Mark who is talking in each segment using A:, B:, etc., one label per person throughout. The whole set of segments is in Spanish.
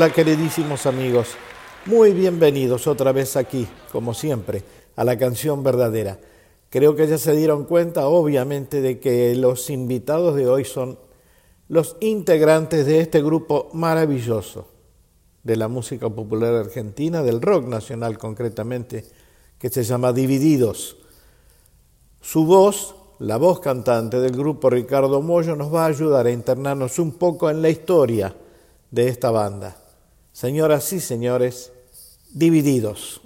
A: Hola queridísimos amigos, muy bienvenidos otra vez aquí, como siempre, a la canción verdadera. Creo que ya se dieron cuenta, obviamente, de que los invitados de hoy son los integrantes de este grupo maravilloso de la música popular argentina, del rock nacional concretamente, que se llama Divididos. Su voz, la voz cantante del grupo Ricardo Mollo, nos va a ayudar a internarnos un poco en la historia de esta banda. Señoras y señores, divididos.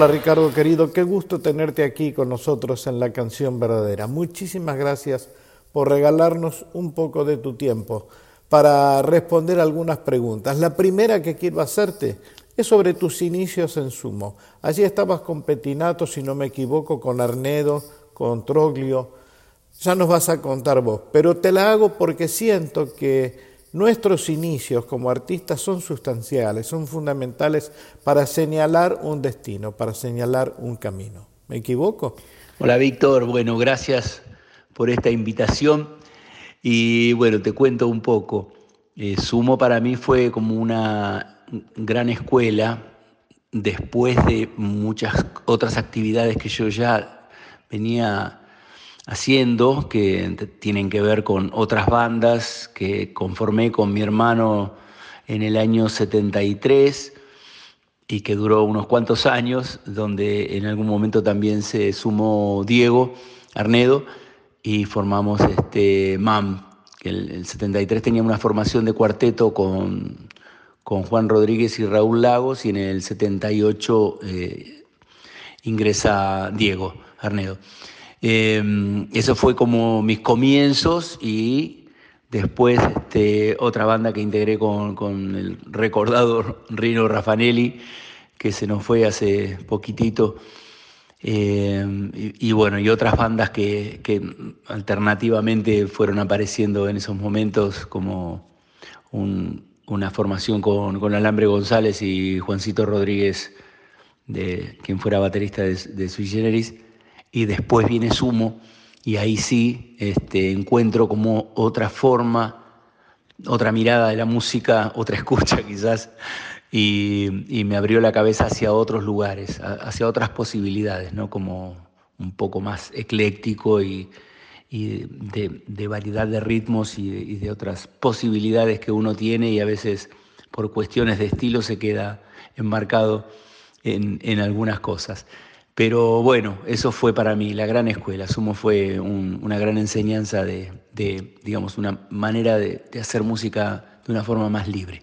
A: Hola Ricardo querido, qué gusto tenerte aquí con nosotros en la canción verdadera. Muchísimas gracias
B: por regalarnos un poco de tu tiempo para responder algunas preguntas. La primera que quiero hacerte es sobre tus inicios en sumo. Allí estabas con Petinato, si no me equivoco, con Arnedo, con Troglio. Ya nos vas a contar vos, pero te la hago porque siento que Nuestros inicios como artistas son sustanciales, son fundamentales para señalar un destino, para señalar un camino. ¿Me equivoco?
C: Hola Víctor, bueno, gracias por esta invitación y bueno, te cuento un poco. Eh, Sumo para mí fue como una gran escuela después de muchas otras actividades que yo ya venía haciendo, que tienen que ver con otras bandas que conformé con mi hermano en el año 73 y que duró unos cuantos años, donde en algún momento también se sumó Diego Arnedo y formamos este MAM, que el, el 73 tenía una formación de cuarteto con, con Juan Rodríguez y Raúl Lagos y en el 78 eh, ingresa Diego Arnedo. Eh, eso fue como mis comienzos y después este, otra banda que integré con, el recordado Rino Raffanelli, que se nos fue hace poquitito. Eh, y, bueno, y otras bandas que, alternativamente fueron apareciendo en esos momentos, como una formación con, Alambre González y Juancito Rodríguez, de quien fuera baterista de, de Sui Generis y después viene Sumo y ahí sí este, encuentro como otra forma, otra mirada de la música, otra escucha quizás, y, me abrió la cabeza hacia otros lugares, hacia otras posibilidades, ¿no? como un poco más ecléctico y, de, variedad de ritmos y de, otras posibilidades que uno tiene y a veces por cuestiones de estilo se queda enmarcado en, en algunas cosas. Pero bueno, eso fue para mí la gran escuela. Sumo fue una gran enseñanza de, digamos, una manera de hacer música de una forma más libre.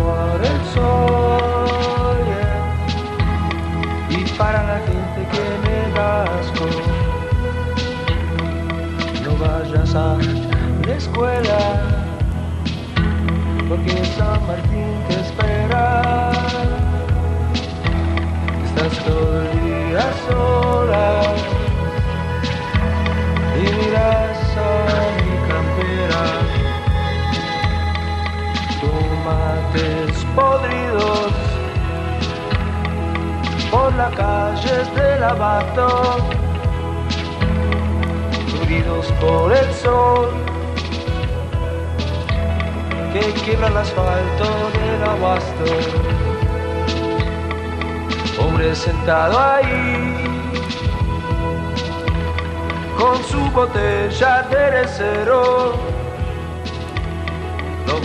D: por el sol y para la gente que me vasco no vayas a la escuela porque San Martín te espera. Estás todo el día sola y mirar tomates podridos por las calles del abato, heridos por el sol que quiebra el asfalto del abasto. Hombre sentado ahí con su botella de cero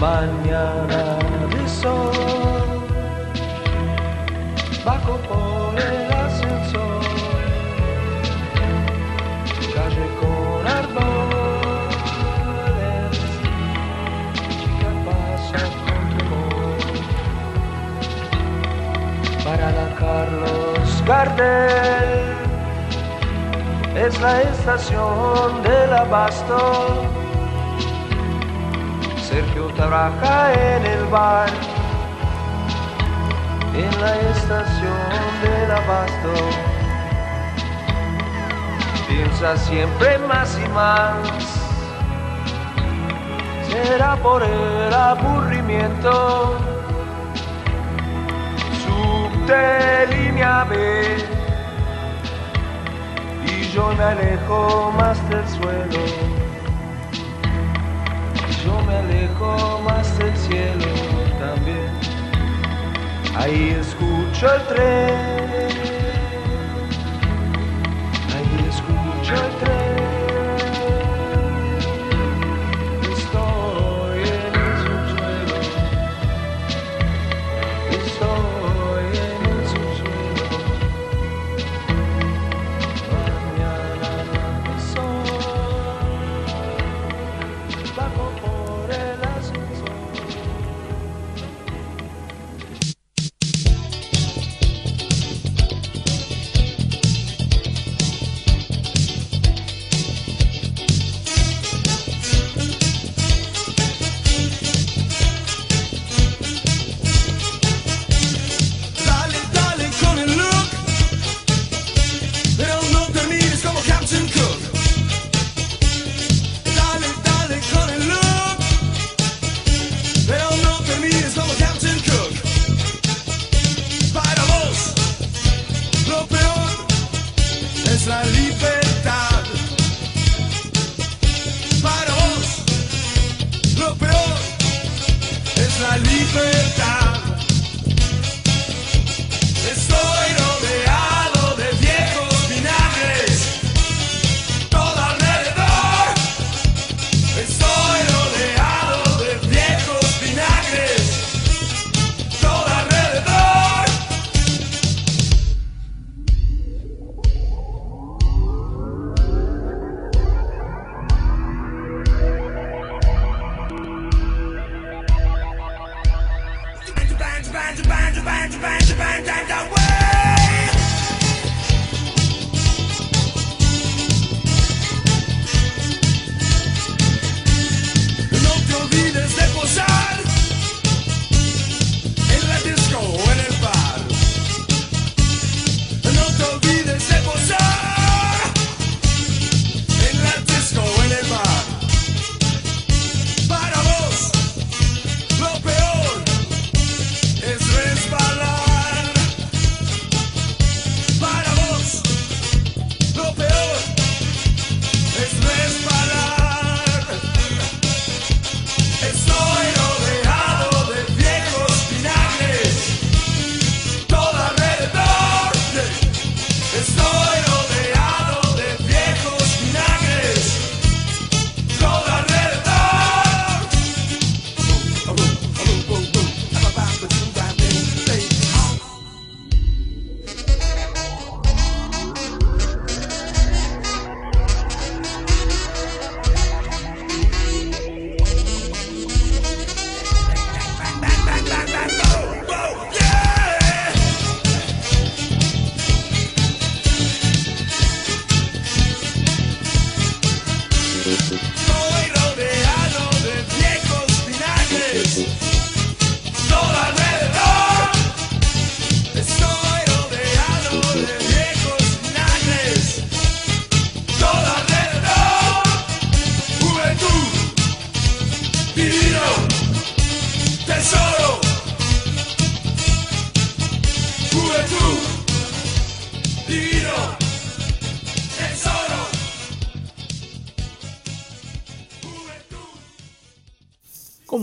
D: Mañana de sol bajo por el ascensor, calle con árboles, chica pasa con temor, para la Carlos Gardel, es la estación del abasto. Trabaja en el bar, en la estación del abasto. Piensa siempre más y más será por el aburrimiento. Subte línea B y yo me alejo más del suelo. Alejo más del cielo también. Ahí escucho el tren.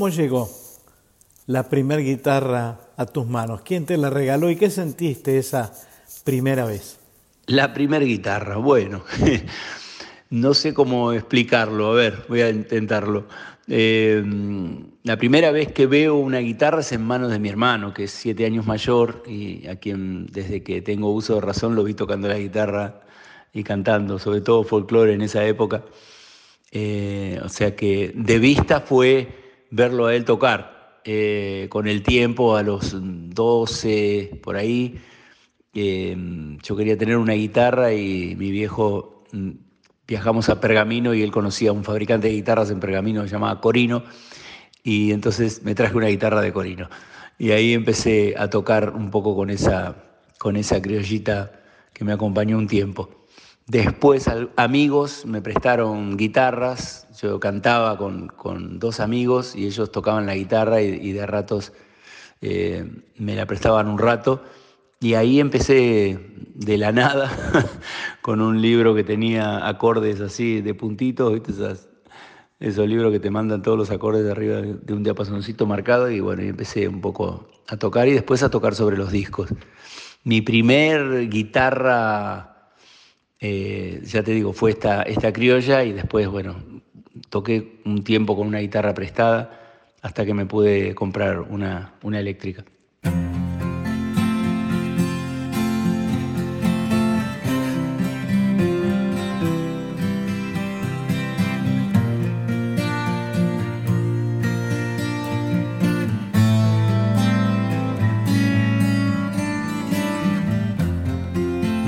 B: ¿Cómo llegó la primera guitarra a tus manos? ¿Quién te la regaló y qué sentiste esa primera vez?
C: La primera guitarra, bueno, no sé cómo explicarlo, a ver, voy a intentarlo. Eh, la primera vez que veo una guitarra es en manos de mi hermano, que es siete años mayor y a quien desde que tengo uso de razón lo vi tocando la guitarra y cantando, sobre todo folclore en esa época. Eh, o sea que de vista fue verlo a él tocar. Eh, con el tiempo, a los 12, por ahí, eh, yo quería tener una guitarra y mi viejo mm, viajamos a Pergamino y él conocía a un fabricante de guitarras en Pergamino que se llamaba Corino, y entonces me traje una guitarra de Corino. Y ahí empecé a tocar un poco con esa, con esa criollita que me acompañó un tiempo. Después amigos me prestaron guitarras, yo cantaba con, con dos amigos y ellos tocaban la guitarra y, de ratos eh, me la prestaban un rato. Y ahí empecé de la nada con un libro que tenía acordes así de puntitos, ¿viste? esos libros que te mandan todos los acordes de arriba de un diapasoncito marcado y bueno, empecé un poco a tocar y después a tocar sobre los discos. Mi primer guitarra, eh, ya te digo, fue esta, esta criolla y después, bueno, toqué un tiempo con una guitarra prestada hasta que me pude comprar una, una eléctrica.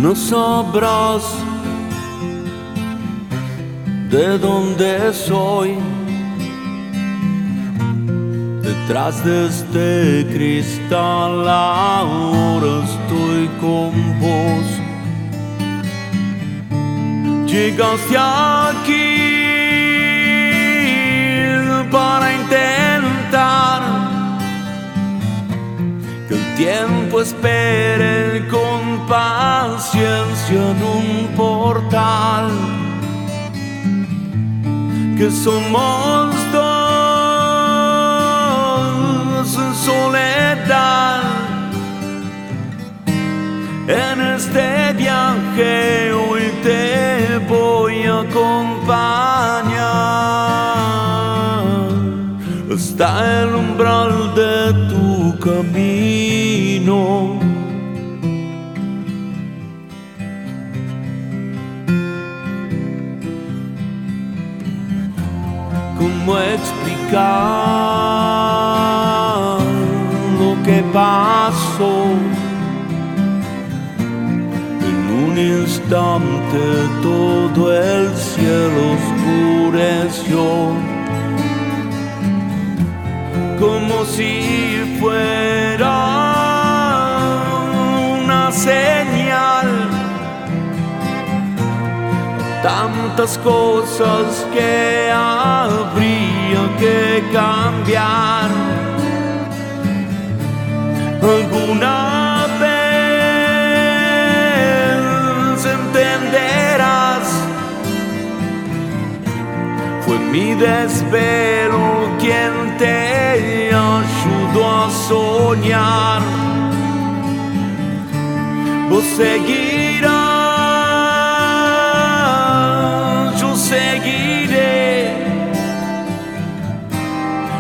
A: no sabrás de dónde soy. Detrás de este cristal ahora estoy con vos. Llegaste aquí para intentar que el tiempo espere con paciencia en un portal que somos dos en soledad. En este viaje hoy te voy a acompañar. Hasta el umbral de tu camino cómo explicar lo que pasó. En un instante todo el cielo oscureció, como si fuera una señal tantas cosas que habría que cambiar. Alguna vez entenderás, fue mi desvelo quien te ayudó a soñar. Vos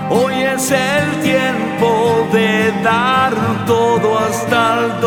A: Hoy es el tiempo de dar todo hasta el dolor,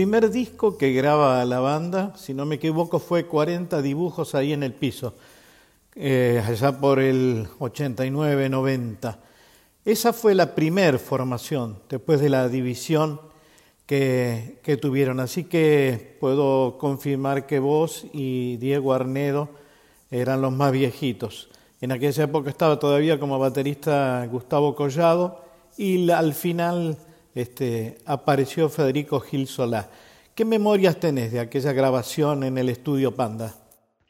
B: primer disco que graba la banda, si no me equivoco, fue 40 dibujos ahí en el piso, eh, allá por el 89-90. Esa fue la primer formación después de la división que, que, tuvieron. Así que puedo confirmar que vos y Diego Arnedo eran los más viejitos. En aquella época estaba todavía como baterista Gustavo Collado y al final este, apareció Federico Gil Solá. ¿Qué memorias tenés de aquella grabación en el estudio Panda?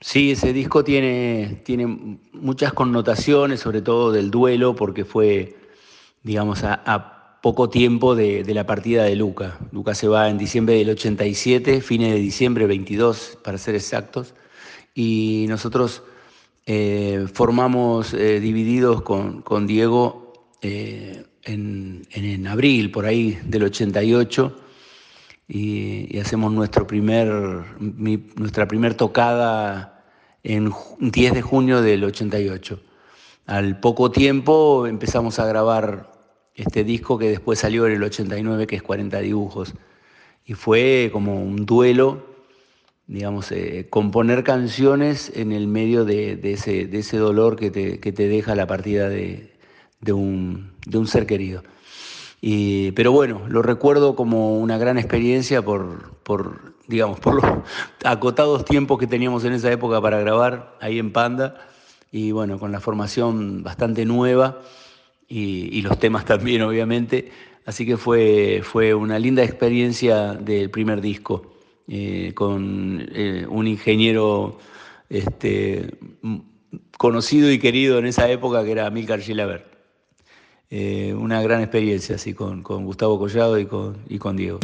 C: Sí, ese disco tiene, tiene muchas connotaciones, sobre todo del duelo, porque fue, digamos, a, poco tiempo de, de, la partida de Luca. Luca se va en diciembre del 87, fines de diciembre 22, para ser exactos, y nosotros eh, formamos eh, divididos con, con Diego eh, en, en, abril, por ahí, del 88, y, hacemos nuestro primer, nuestra primer tocada en 10 de junio del 88. Al poco tiempo empezamos a grabar este disco que después salió en el 89, que es 40 dibujos, y fue como un duelo digamos, eh, componer canciones en el medio de, de, ese, de ese, dolor que te, que te, deja la partida de, un, de un, ser querido. Y, pero bueno, lo recuerdo como una gran experiencia por, por, digamos, por los acotados tiempos que teníamos en esa época para grabar ahí en Panda y bueno, con la formación bastante nueva y, y los temas también, obviamente. Así que fue, fue una linda experiencia del primer disco eh, con eh, un ingeniero este, conocido y querido en esa época que era Milcar Gilaber. Eh, una gran experiencia así con, con Gustavo Collado y con, y con Diego.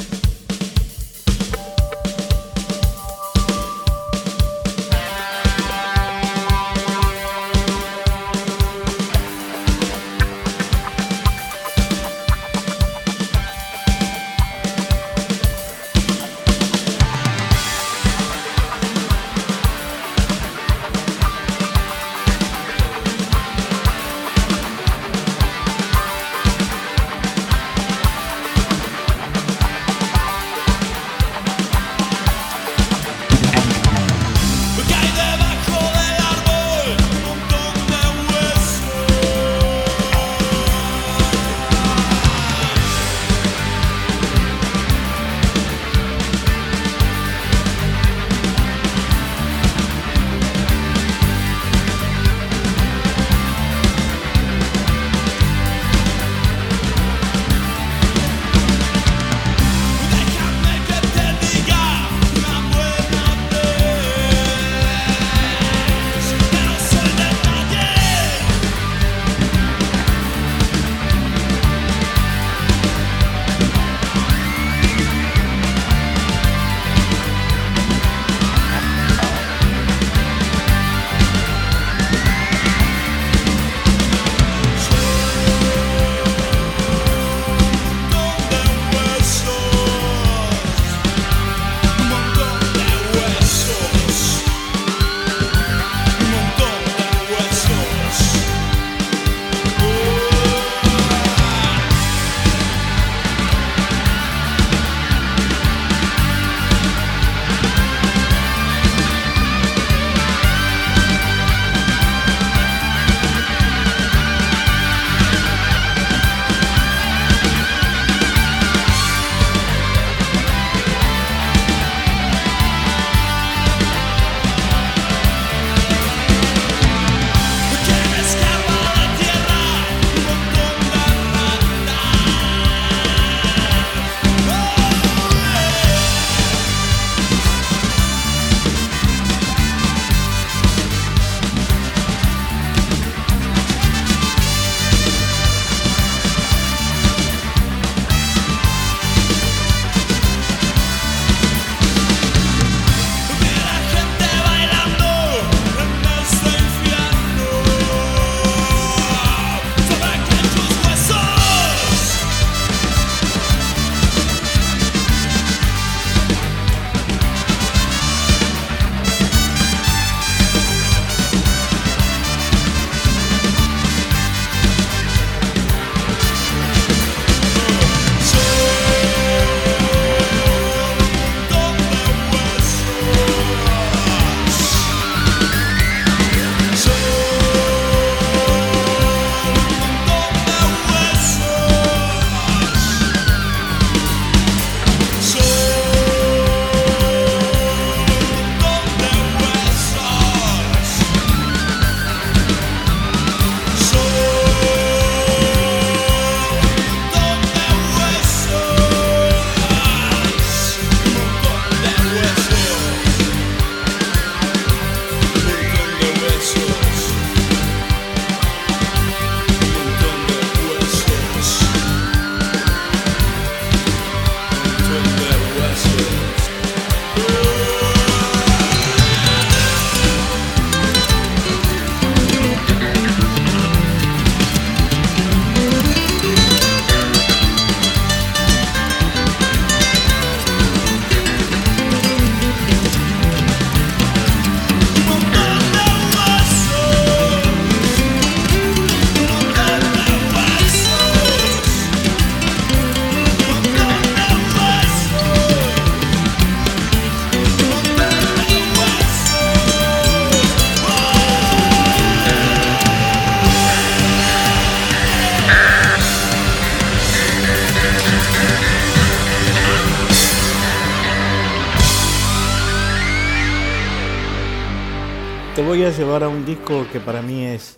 B: Voy llevar a un disco que para mí es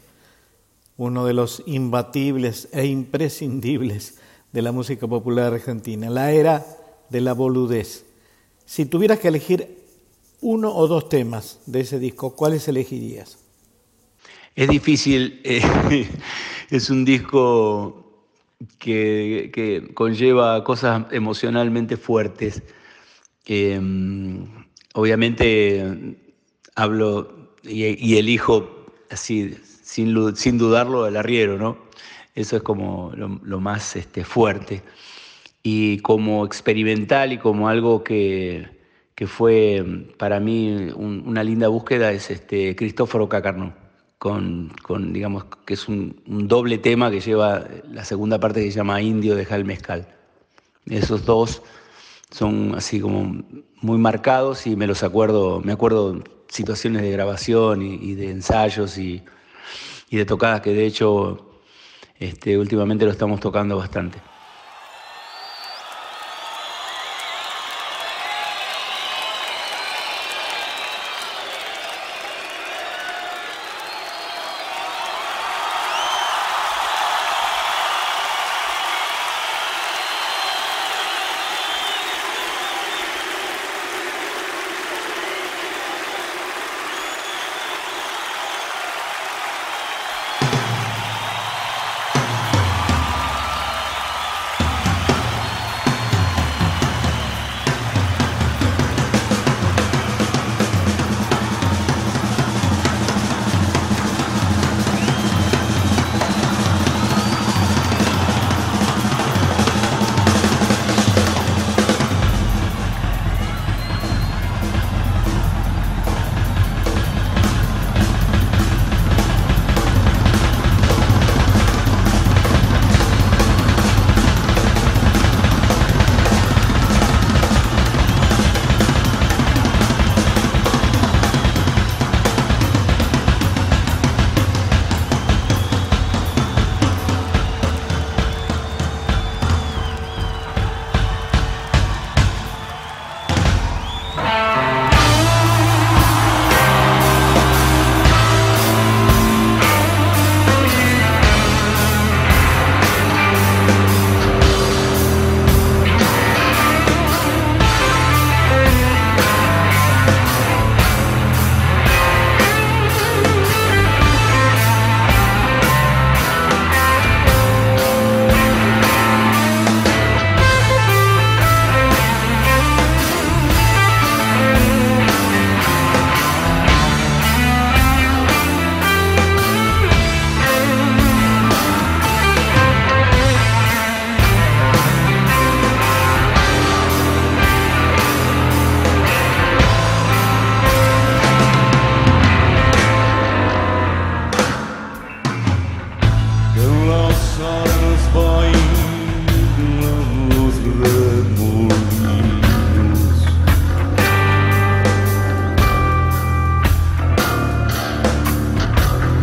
B: uno de los imbatibles e imprescindibles de la música popular argentina, la era de la boludez. Si tuvieras que elegir uno o dos temas de ese disco, ¿cuáles elegirías?
C: Es difícil, eh, es un disco que, conlleva cosas emocionalmente fuertes. Em, obviamente hablo y, elijo así, sin, sin, dudarlo, el arriero, ¿no? Eso es como lo, más este, fuerte. Y como experimental y como algo que, fue para mí una linda búsqueda es este Cristóforo Cacarno, con, con, digamos que es un, doble tema que lleva la segunda parte que se llama Indio de el mezcal. Esos dos son así como muy marcados y me los acuerdo, me acuerdo situaciones de grabación y, de ensayos y, y, de tocadas que de hecho este, últimamente lo estamos tocando bastante.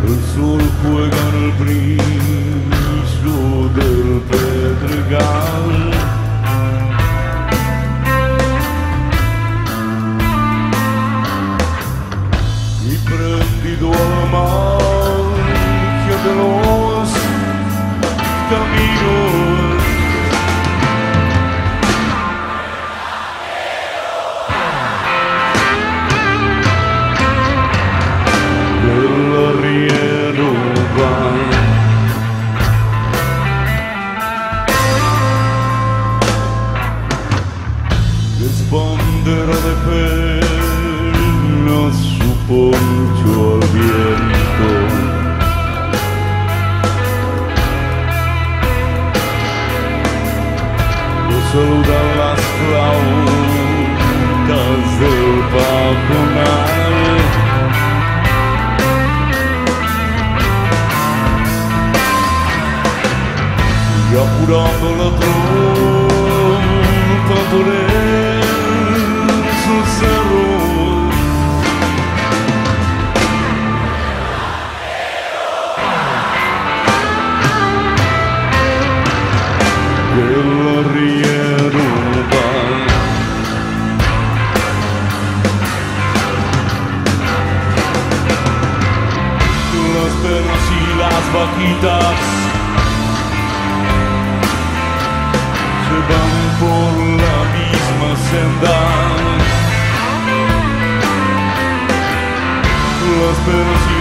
A: Bandera de pelo su poncho al viento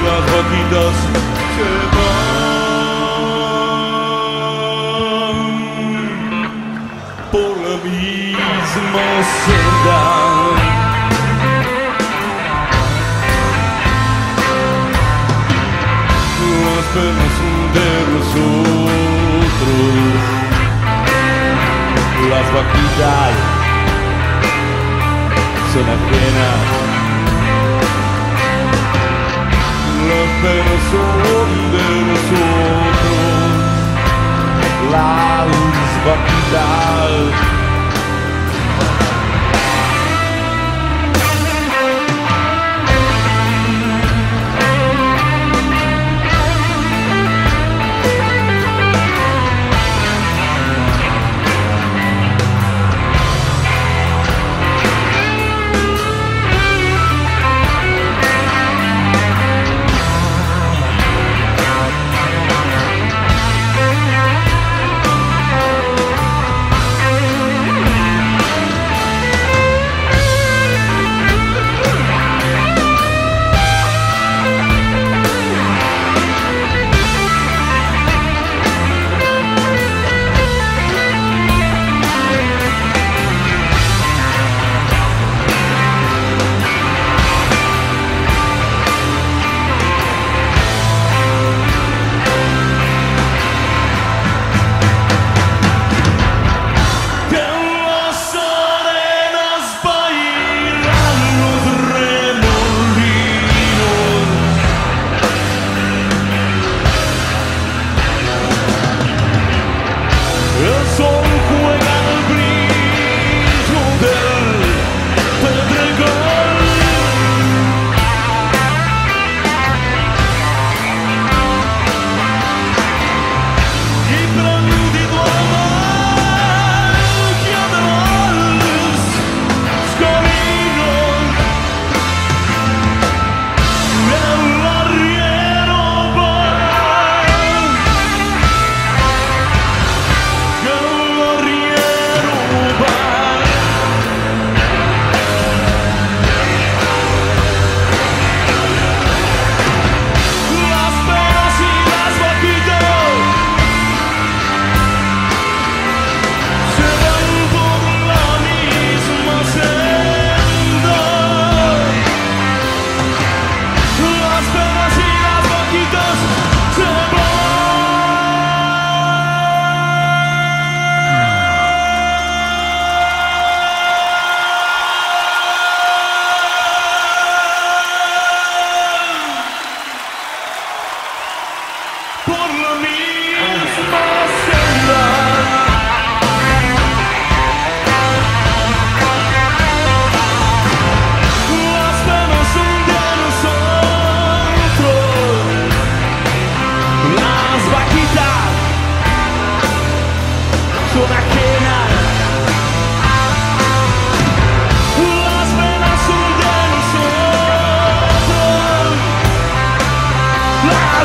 A: las vaquitas se van por la misma senda. Las penas de nosotros, las vaquitas son ajenas. Las penas son de nosotros, las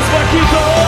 B: Paquitos.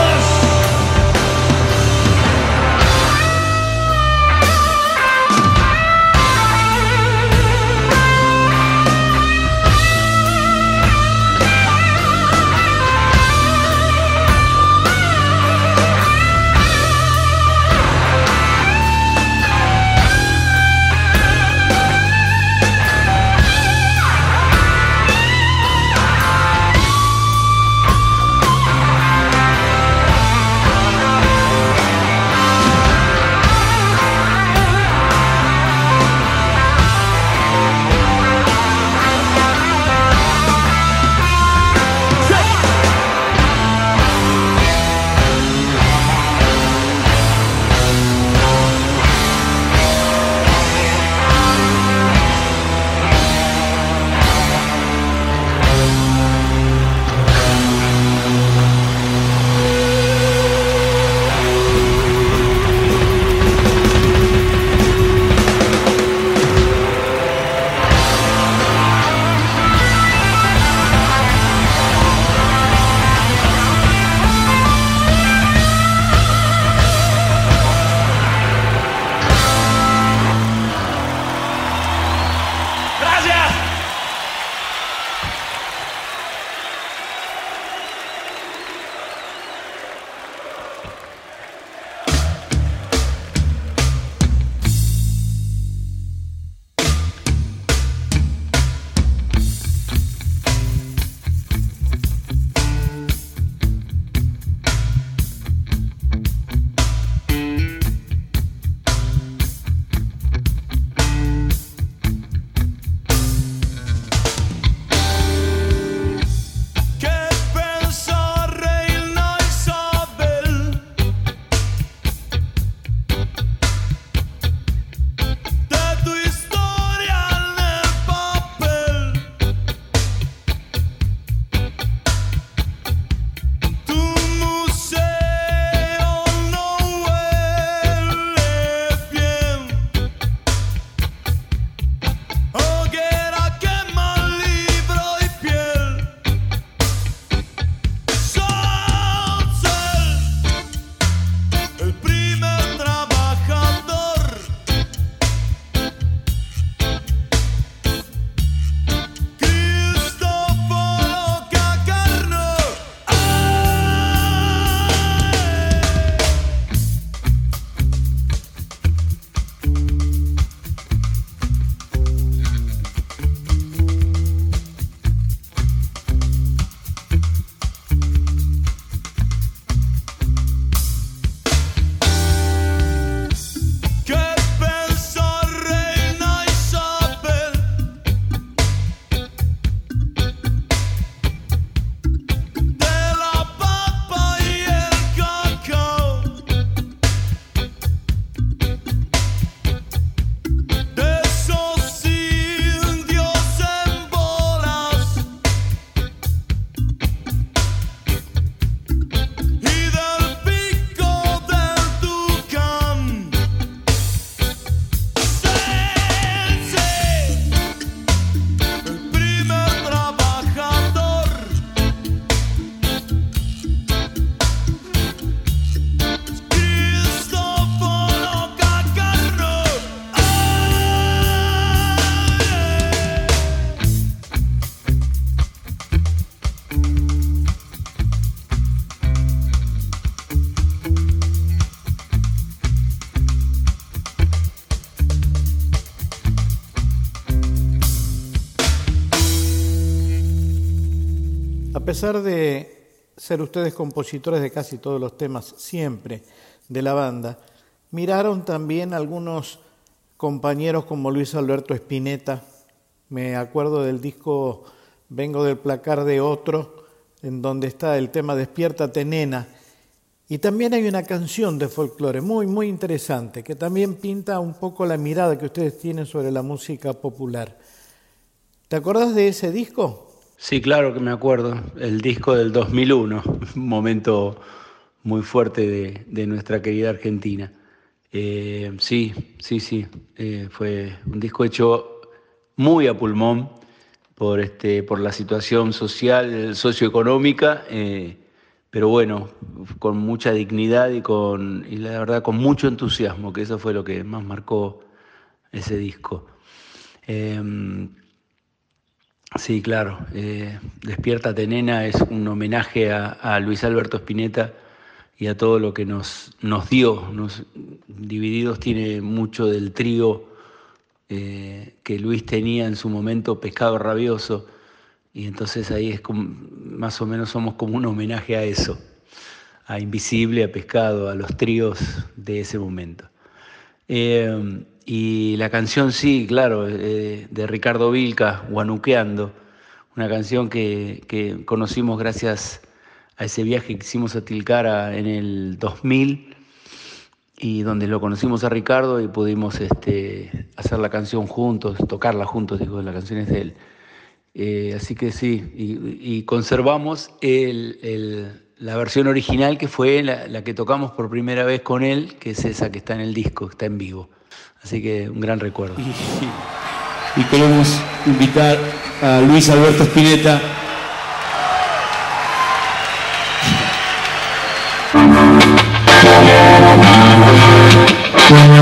B: Pesar de ser ustedes compositores de casi todos los temas siempre de la banda, miraron también algunos compañeros como Luis Alberto Spinetta. Me acuerdo del disco Vengo del placar de otro, en donde está el tema Despiértate nena. Y también hay una canción de folclore muy, muy interesante, que también pinta un poco la mirada que ustedes tienen sobre la música popular. ¿Te acordás de ese disco?
C: Sí, claro que me acuerdo. El disco del 2001, un momento muy fuerte de, de nuestra querida Argentina. Eh, sí, sí, sí. Eh, fue un disco hecho muy a pulmón por, este, por la situación social, socioeconómica, eh, pero bueno, con mucha dignidad y, con, y la verdad con mucho entusiasmo, que eso fue lo que más marcó ese disco. Sí, claro. Eh, Despiértate Nena es un homenaje a, Luis Alberto Spinetta y a todo lo que nos, nos dio. Nos, Divididos tiene mucho del trío eh, que Luis tenía en su momento, Pescado Rabioso, y entonces ahí es como, más o menos somos como un homenaje a eso, a Invisible, a Pescado, a los tríos de ese momento. Eh, y la canción sí, claro, eh, de Ricardo Vilca, Guanuqueando, una canción que, conocimos gracias a ese viaje que hicimos a Tilcara en el 2000 y donde lo conocimos a Ricardo y pudimos este, hacer la canción juntos, tocarla juntos, digo, la canción es de él. Eh, así que sí, y, conservamos la versión original que fue la, la que tocamos por primera vez con él, que es esa que está en el disco, está en vivo. Así que un gran recuerdo.
A: Y, queremos invitar a Luis Alberto Spinetta.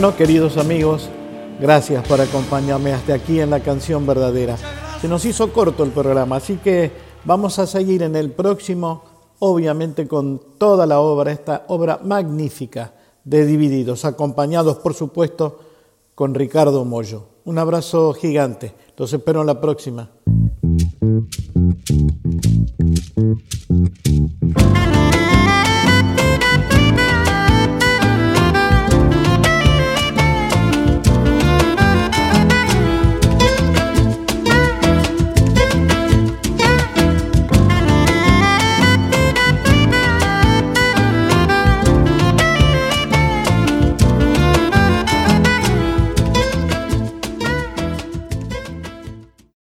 B: Bueno, queridos amigos, gracias por acompañarme hasta aquí en la canción verdadera. Se nos hizo corto el programa, así que vamos a seguir en el próximo, obviamente con toda la obra, esta obra magnífica de Divididos, acompañados por supuesto con Ricardo Mollo. Un abrazo gigante, los espero en la próxima.